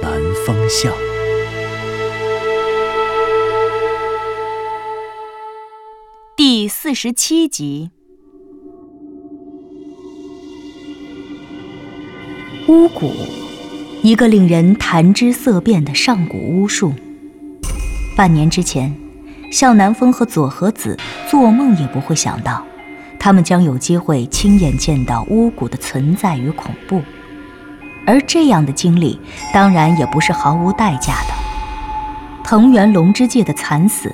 南风向》。第四十七集。巫蛊，一个令人谈之色变的上古巫术。半年之前，向南风和佐和子做梦也不会想到，他们将有机会亲眼见到巫蛊的存在与恐怖。而这样的经历，当然也不是毫无代价的。藤原龙之介的惨死，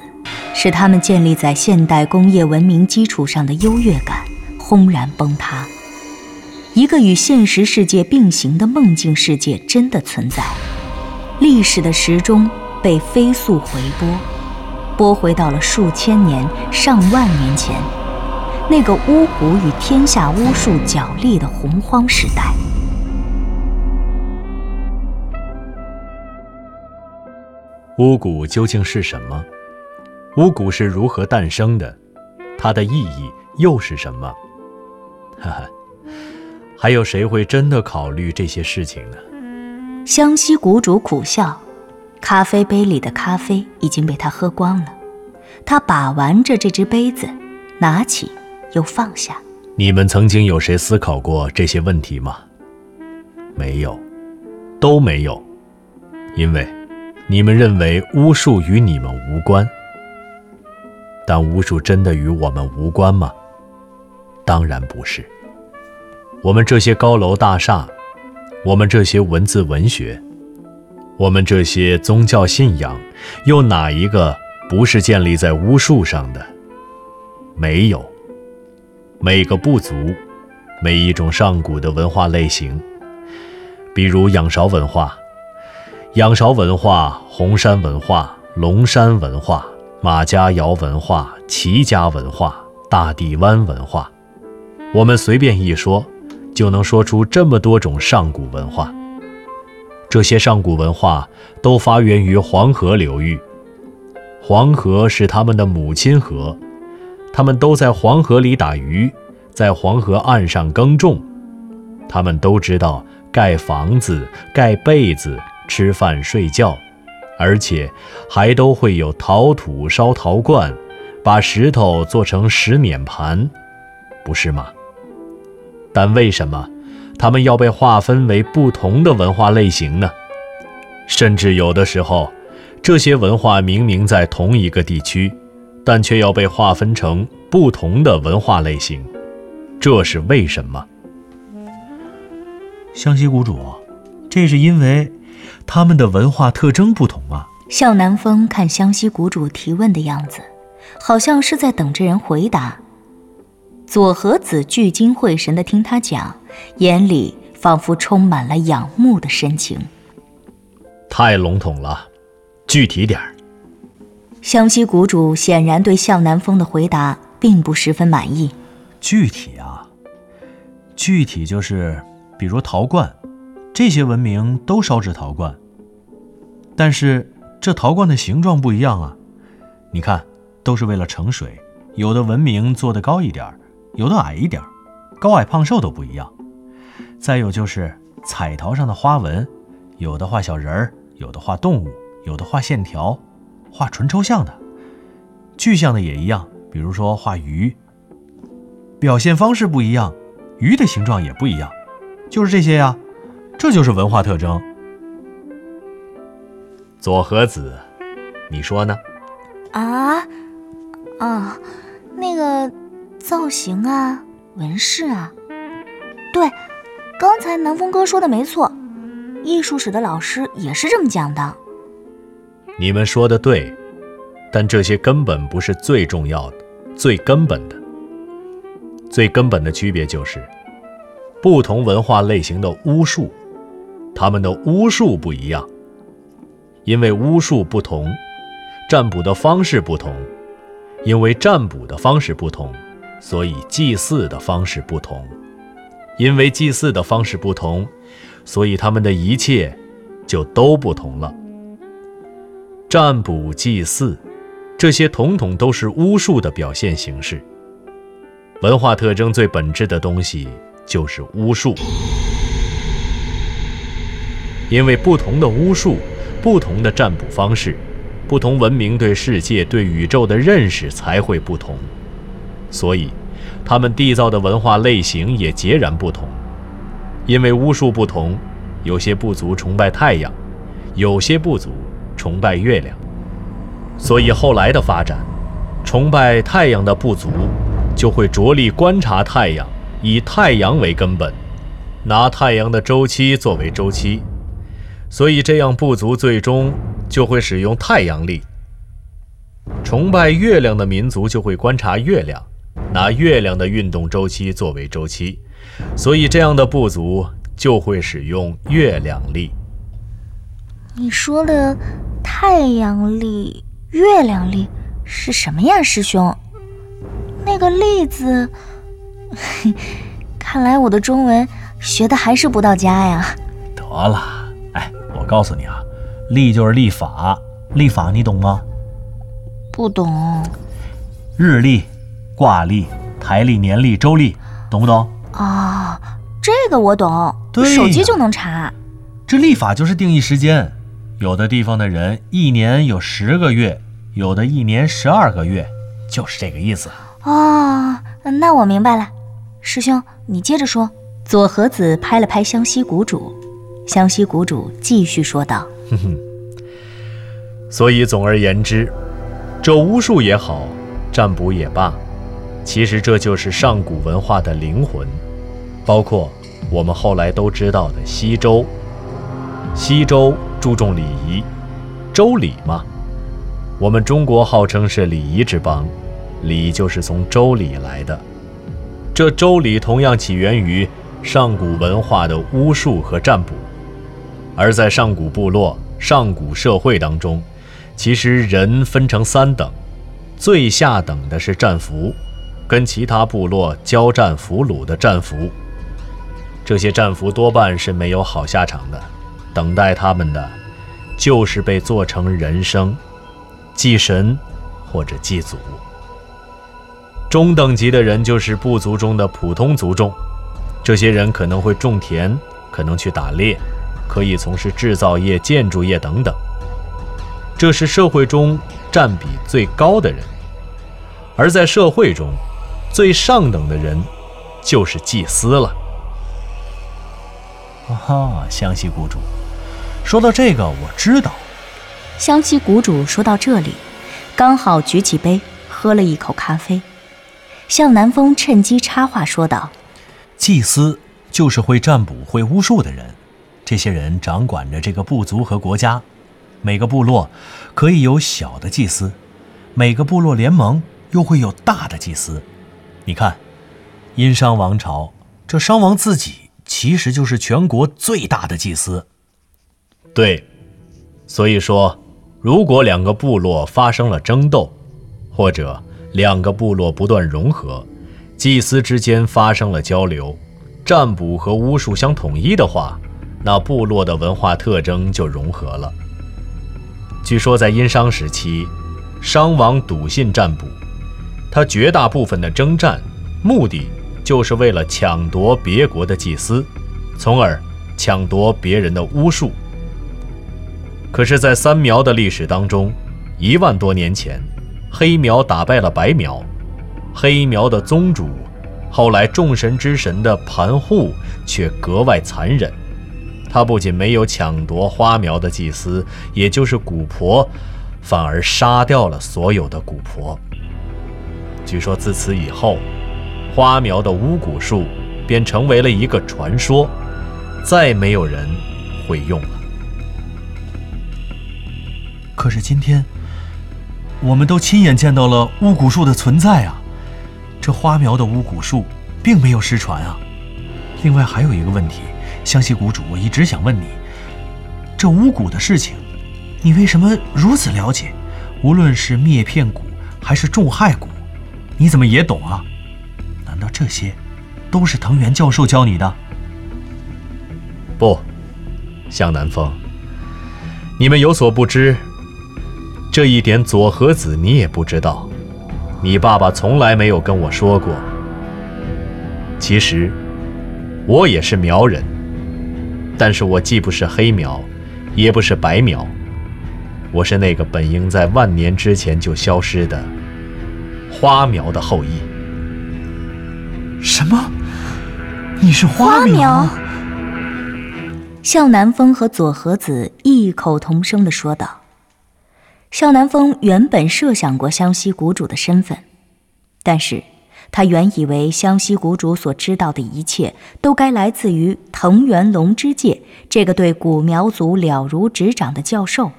使他们建立在现代工业文明基础上的优越感轰然崩塌。一个与现实世界并行的梦境世界真的存在，历史的时钟被飞速回拨，拨回到了数千年、上万年前，那个巫蛊与天下巫术角力的洪荒时代。巫蛊究竟是什么？巫蛊是如何诞生的？它的意义又是什么？哈哈，还有谁会真的考虑这些事情呢？湘西谷主苦笑，咖啡杯里的咖啡已经被他喝光了。他把玩着这只杯子，拿起又放下。你们曾经有谁思考过这些问题吗？没有，都没有，因为你们认为巫术与你们无关。但巫术真的与我们无关吗？当然不是。我们这些高楼大厦，我们这些文字文学，我们这些宗教信仰，又哪一个不是建立在巫术上的？没有。每个部族，每一种上古的文化类型，比如仰韶文化、仰韶文化、红山文化、龙山文化、马家窑文化、齐家文化、大地湾文化，我们随便一说，就能说出这么多种上古文化。这些上古文化都发源于黄河流域，黄河是他们的母亲河。他们都在黄河里打鱼，在黄河岸上耕种。他们都知道盖房子、盖被子、吃饭、睡觉，而且还都会有陶土烧陶罐，把石头做成石碾盘，不是吗？但为什么他们要被划分为不同的文化类型呢？甚至有的时候，这些文化明明在同一个地区。但却要被划分成不同的文化类型，这是为什么？湘西谷主，这是因为他们的文化特征不同啊。向南风看湘西谷主提问的样子，好像是在等着人回答。左和子聚精会神地听他讲，眼里仿佛充满了仰慕的深情。太笼统了，具体点儿。湘西谷主显然对向南风的回答并不十分满意。具体啊，具体就是，比如陶罐，这些文明都烧制陶罐，但是这陶罐的形状不一样啊。你看，都是为了盛水，有的文明做的高一点，有的矮一点，高矮胖瘦都不一样。再有就是彩陶上的花纹，有的画小人儿，有的画动物，有的画线条。画纯抽象的，具象的也一样，比如说画鱼，表现方式不一样，鱼的形状也不一样，就是这些呀，这就是文化特征。左和子，你说呢？啊，啊，那个造型啊，纹饰啊，对，刚才南风哥说的没错，艺术史的老师也是这么讲的。你们说的对，但这些根本不是最重要的、最根本的。最根本的区别就是，不同文化类型的巫术，他们的巫术不一样，因为巫术不同；占卜的方式不同，因为占卜的方式不同，所以祭祀的方式不同；因为祭祀的方式不同，所以他们的一切就都不同了。占卜、祭祀，这些统统都是巫术的表现形式。文化特征最本质的东西就是巫术，因为不同的巫术、不同的占卜方式、不同文明对世界、对宇宙的认识才会不同，所以他们缔造的文化类型也截然不同。因为巫术不同，有些部族崇拜太阳，有些部族崇拜月亮，所以后来的发展，崇拜太阳的部族。就会着力观察太阳，以太阳为根本，拿太阳的周期作为周期，所以这样部族最终就会使用太阳历。崇拜月亮的民族就会观察月亮，拿月亮的运动周期作为周期，所以这样的部族就会使用月亮历。你说的太阳历、月亮历是什么呀，师兄？那个“例子，看来我的中文学的还是不到家呀。得了，哎，我告诉你啊，历就是历法，历法你懂吗？不懂。日历、挂历、台历、年历、周历，懂不懂？哦，这个我懂，对，手机就能查。这历法就是定义时间，有的地方的人一年有十个月，有的一年十二个月，就是这个意思。哦，那我明白了，师兄，你接着说。左和子拍了拍湘西谷主，湘西谷主继续说道：“哼哼。所以总而言之，这巫术也好，占卜也罢，其实这就是上古文化的灵魂，包括我们后来都知道的西周。西周注重礼仪，周礼嘛。我们中国号称是礼仪之邦。”礼就是从周礼来的，这周礼同样起源于上古文化的巫术和占卜，而在上古部落、上古社会当中，其实人分成三等，最下等的是战俘，跟其他部落交战俘虏的战俘，这些战俘多半是没有好下场的，等待他们的就是被做成人生，祭神或者祭祖。中等级的人就是部族中的普通族众，这些人可能会种田，可能去打猎，可以从事制造业、建筑业等等。这是社会中占比最高的人，而在社会中，最上等的人就是祭司了。啊哈，湘西谷主，说到这个我知道。湘西谷主说到这里，刚好举起杯喝了一口咖啡。向南风趁机插话说道：“祭司就是会占卜、会巫术的人，这些人掌管着这个部族和国家。每个部落可以有小的祭司，每个部落联盟又会有大的祭司。你看，殷商王朝，这商王自己其实就是全国最大的祭司。对，所以说，如果两个部落发生了争斗，或者……”两个部落不断融合，祭司之间发生了交流，占卜和巫术相统一的话，那部落的文化特征就融合了。据说在殷商时期，商王笃信占卜，他绝大部分的征战目的就是为了抢夺别国的祭司，从而抢夺别人的巫术。可是，在三苗的历史当中，一万多年前。黑苗打败了白苗，黑苗的宗主，后来众神之神的盘户却格外残忍。他不仅没有抢夺花苗的祭司，也就是蛊婆，反而杀掉了所有的蛊婆。据说自此以后，花苗的巫蛊术便成为了一个传说，再没有人会用了。可是今天。我们都亲眼见到了巫蛊术的存在啊！这花苗的巫蛊术并没有失传啊。另外还有一个问题，湘西谷主，我一直想问你：这巫蛊的事情你为什么如此了解？无论是灭片蛊还是重害蛊，你怎么也懂啊？难道这些都是藤原教授教你的？不，向南风，你们有所不知，这一点佐和子你也不知道，你爸爸从来没有跟我说过。其实，我也是苗人，但是我既不是黑苗，也不是白苗，我是那个本应在万年之前就消失的花苗的后裔。什么？你是花花苗？向南风和左和子异口同声的说道。向南风原本设想过湘西谷主的身份，但是他原以为湘西谷主所知道的一切都该来自于藤原龙之介这个对古苗族了如指掌的教授，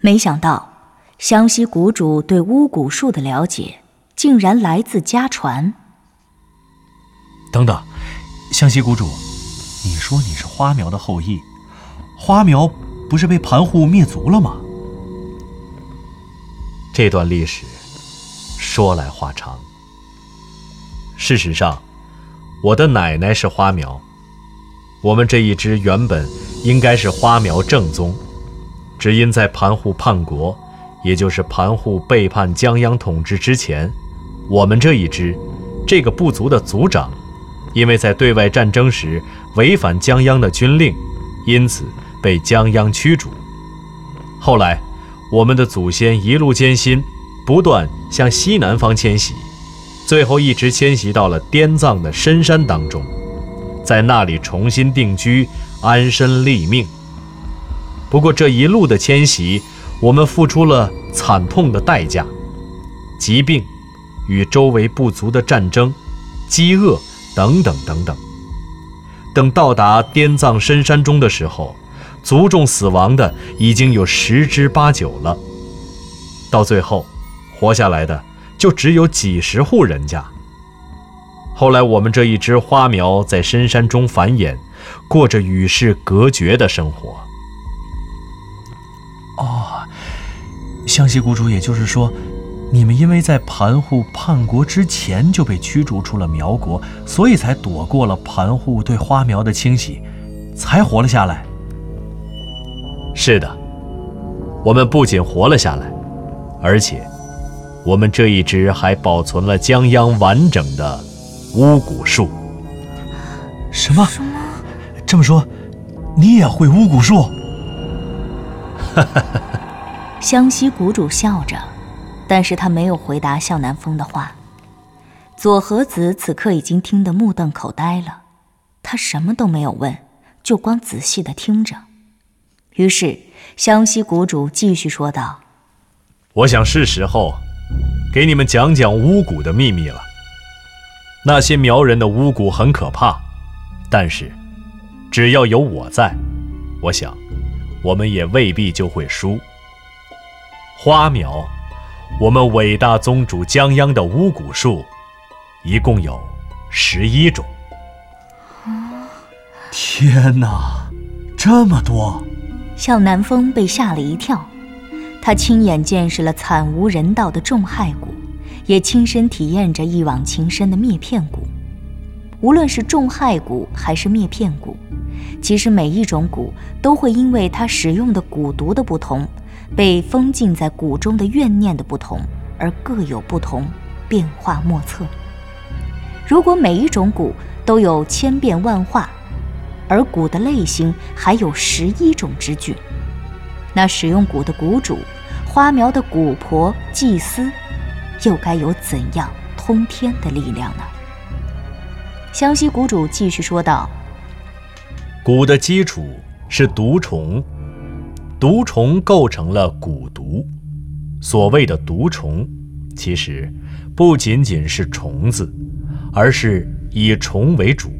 没想到湘西谷主对巫蛊术的了解竟然来自家传。等等，湘西谷主，你说你是花苗的后裔，花苗不是被盘户灭族了吗？这段历史说来话长。事实上，我的奶奶是花苗，我们这一支原本应该是花苗正宗，只因在盘户叛国，也就是盘户背叛江央统治之前，我们这一支这个部族的族长，因为在对外战争时违反江央的军令，因此被江央驱逐。后来。我们的祖先一路艰辛，不断向西南方迁徙，最后一直迁徙到了滇藏的深山当中，在那里重新定居，安身立命。不过这一路的迁徙，我们付出了惨痛的代价：疾病、与周围部族的战争、饥饿等等等等。等到达滇藏深山中的时候。族众死亡的已经有十之八九了，到最后，活下来的就只有几十户人家。后来，我们这一支花苗在深山中繁衍，过着与世隔绝的生活。哦，湘西谷主，也就是说，你们因为在盘户叛国之前就被驱逐出了苗国，所以才躲过了盘户对花苗的清洗，才活了下来。是的，我们不仅活了下来，而且，我们这一支还保存了江央完整的巫蛊术。什么？什么？这么说，你也会巫蛊术？哈哈哈哈！湘西谷主笑着，但是他没有回答向南风的话。左和子此刻已经听得目瞪口呆了，他什么都没有问，就光仔细的听着。于是，湘西谷主继续说道：“我想是时候给你们讲讲巫蛊的秘密了。那些苗人的巫蛊很可怕，但是只要有我在，我想我们也未必就会输。花苗，我们伟大宗主江央的巫蛊术，一共有十一种。天哪，这么多！”小南风被吓了一跳，他亲眼见识了惨无人道的重害蛊，也亲身体验着一往情深的灭片蛊。无论是重害蛊还是灭片蛊，其实每一种蛊都会因为它使用的蛊毒的不同，被封禁在蛊中的怨念的不同，而各有不同，变化莫测。如果每一种蛊都有千变万化，而蛊的类型还有十一种之巨，那使用蛊的蛊主、花苗的蛊婆、祭司，又该有怎样通天的力量呢？湘西谷主继续说道：“蛊的基础是毒虫，毒虫构成了蛊毒。所谓的毒虫，其实不仅仅是虫子，而是以虫为主，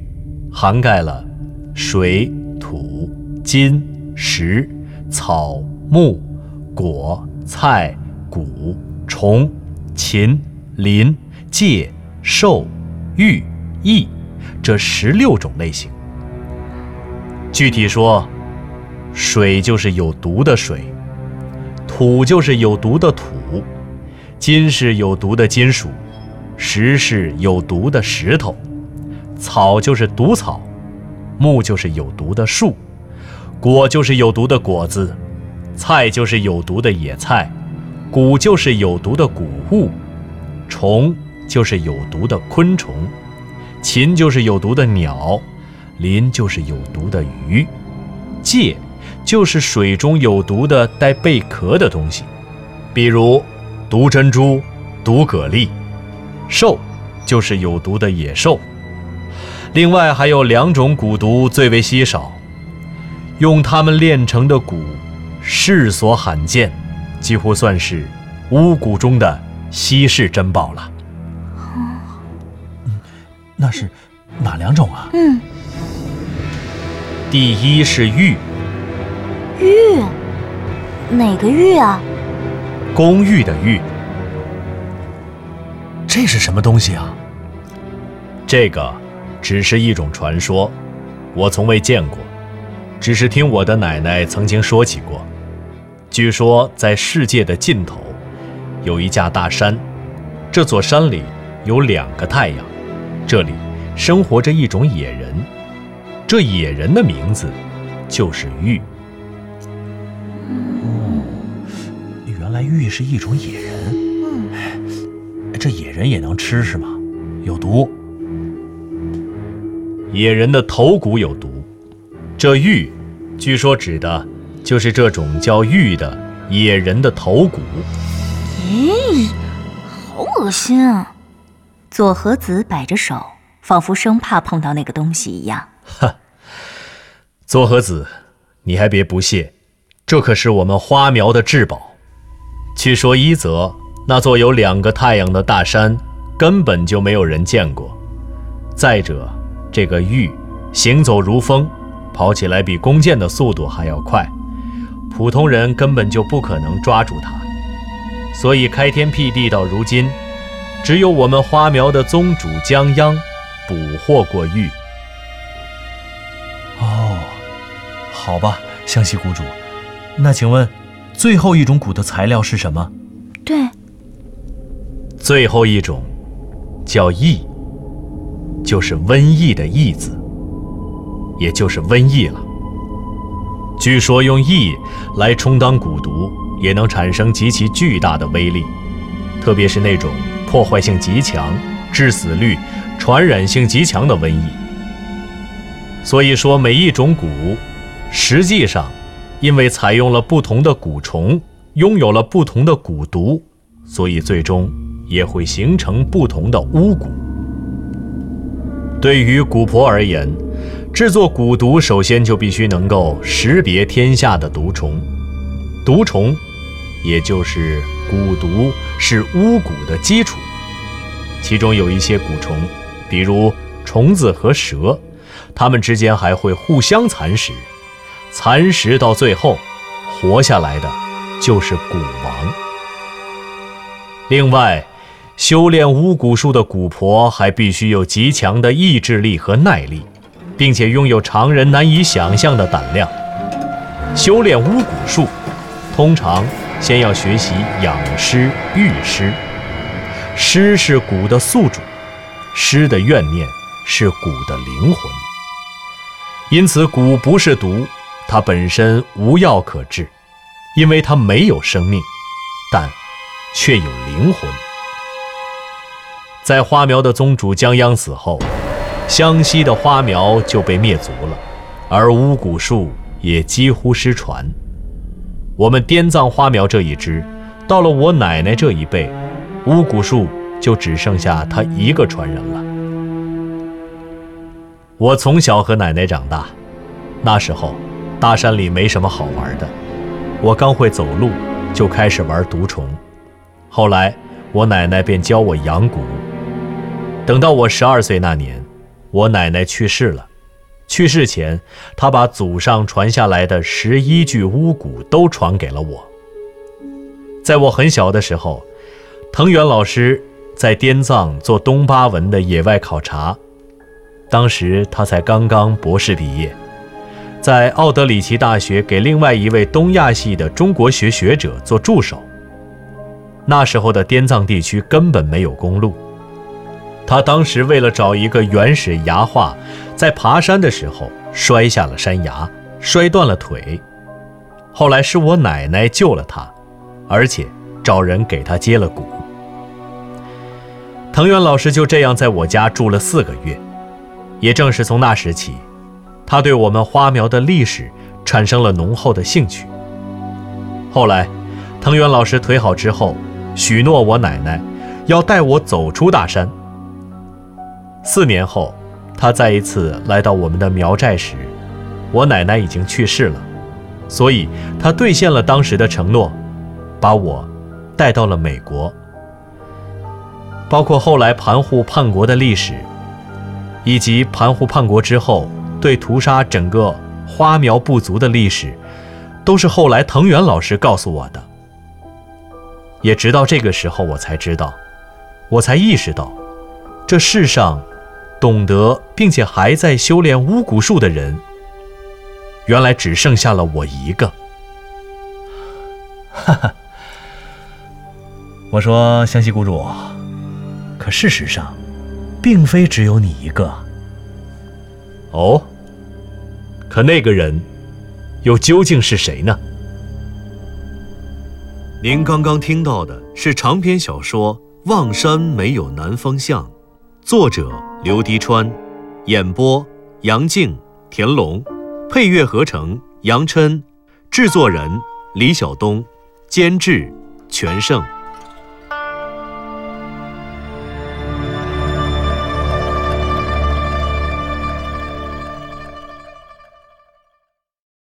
涵盖了。”水土金石草木果菜谷虫禽鳞介兽玉翼这十六种类型。具体说，水就是有毒的水，土就是有毒的土，金是有毒的金属，石是有毒的石头，草就是毒草，木就是有毒的树，果就是有毒的果子，菜就是有毒的野菜，谷就是有毒的谷物，虫就是有毒的昆虫，禽就是有毒的鸟，鳞就是有毒的鱼，介。就是水中有毒的带贝壳的东西，比如毒珍珠、毒蛤蜊；兽就是有毒的野兽。另外还有两种蛊毒最为稀少，用它们炼成的蛊世所罕见，几乎算是巫蛊中的稀世珍宝了。嗯，那是哪两种啊？嗯，第一是玉。玉，哪个玉啊？公寓的寓。这是什么东西啊？这个只是一种传说，我从未见过，只是听我的奶奶曾经说起过。据说在世界的尽头，有一架大山，这座山里有两个太阳，这里生活着一种野人，这野人的名字就是玉。原来玉是一种野人，嗯，这野人也能吃是吗？有毒。野人的头骨有毒，这玉，据说指的就是这种叫玉的野人的头骨。咦，好恶心啊！左和子摆着手，仿佛生怕碰到那个东西一样。哈，左和子，你还别不屑，这可是我们花苗的至宝。据说一泽那座有两个太阳的大山，根本就没有人见过；再者，这个玉行走如风，跑起来比弓箭的速度还要快，普通人根本就不可能抓住它。所以开天辟地到如今，只有我们花苗的宗主江央捕获过玉。哦，好吧，湘西谷主，那请问？最后一种蛊的材料是什么？对，最后一种叫疫，就是瘟疫的疫字，也就是瘟疫了。据说用疫来充当蛊毒，也能产生极其巨大的威力，特别是那种破坏性极强、致死率、传染性极强的瘟疫。所以说，每一种蛊，实际上。因为采用了不同的蛊虫，拥有了不同的蛊毒，所以最终也会形成不同的巫蛊。对于蛊婆而言，制作蛊毒首先就必须能够识别天下的毒虫。毒虫，也就是蛊毒是巫蛊的基础。其中有一些蛊虫，比如虫子和蛇，它们之间还会互相蚕食。蚕食到最后，活下来的就是蛊王。另外，修炼巫蛊术的蛊婆还必须有极强的意志力和耐力，并且拥有常人难以想象的胆量。修炼巫蛊术，通常先要学习养尸御尸。尸是蛊的宿主，尸的怨念是蛊的灵魂。因此，蛊不是毒。它本身无药可治，因为它没有生命，但却有灵魂。在花苗的宗主江央死后，湘西的花苗就被灭族了，而巫蛊术也几乎失传。我们滇藏花苗这一支，到了我奶奶这一辈，巫蛊术就只剩下她一个传人了。我从小和奶奶长大，那时候。大山里没什么好玩的，我刚会走路，就开始玩毒虫。后来我奶奶便教我养蛊。等到我十二岁那年，我奶奶去世了。去世前，她把祖上传下来的十一具巫蛊都传给了我。在我很小的时候，藤原老师在滇藏做东巴文的野外考察，当时他才刚刚博士毕业。在奥德里奇大学给另外一位东亚系的中国学学者做助手。那时候的滇藏地区根本没有公路，他当时为了找一个原始崖画，在爬山的时候摔下了山崖，摔断了腿。后来是我奶奶救了他，而且找人给他接了骨。藤原老师就这样在我家住了四个月，也正是从那时起，他对我们花苗的历史产生了浓厚的兴趣。后来，藤原老师腿好之后，许诺我奶奶要带我走出大山。四年后，他再一次来到我们的苗寨时，我奶奶已经去世了，所以他兑现了当时的承诺，把我带到了美国。包括后来盘户叛国的历史，以及盘户叛国之后对屠杀整个花苗部族的历史，都是后来藤原老师告诉我的。也直到这个时候，我才知道，我才意识到，这世上懂得并且还在修炼巫蛊术的人，原来只剩下了我一个。哈哈，我说湘西谷主。可事实上，并非只有你一个。哦，可那个人，又究竟是谁呢？您刚刚听到的是长篇小说《望山没有南方向》，作者刘迪川，演播杨静、田龙，配乐合成杨琛，制作人李晓东，监制全胜。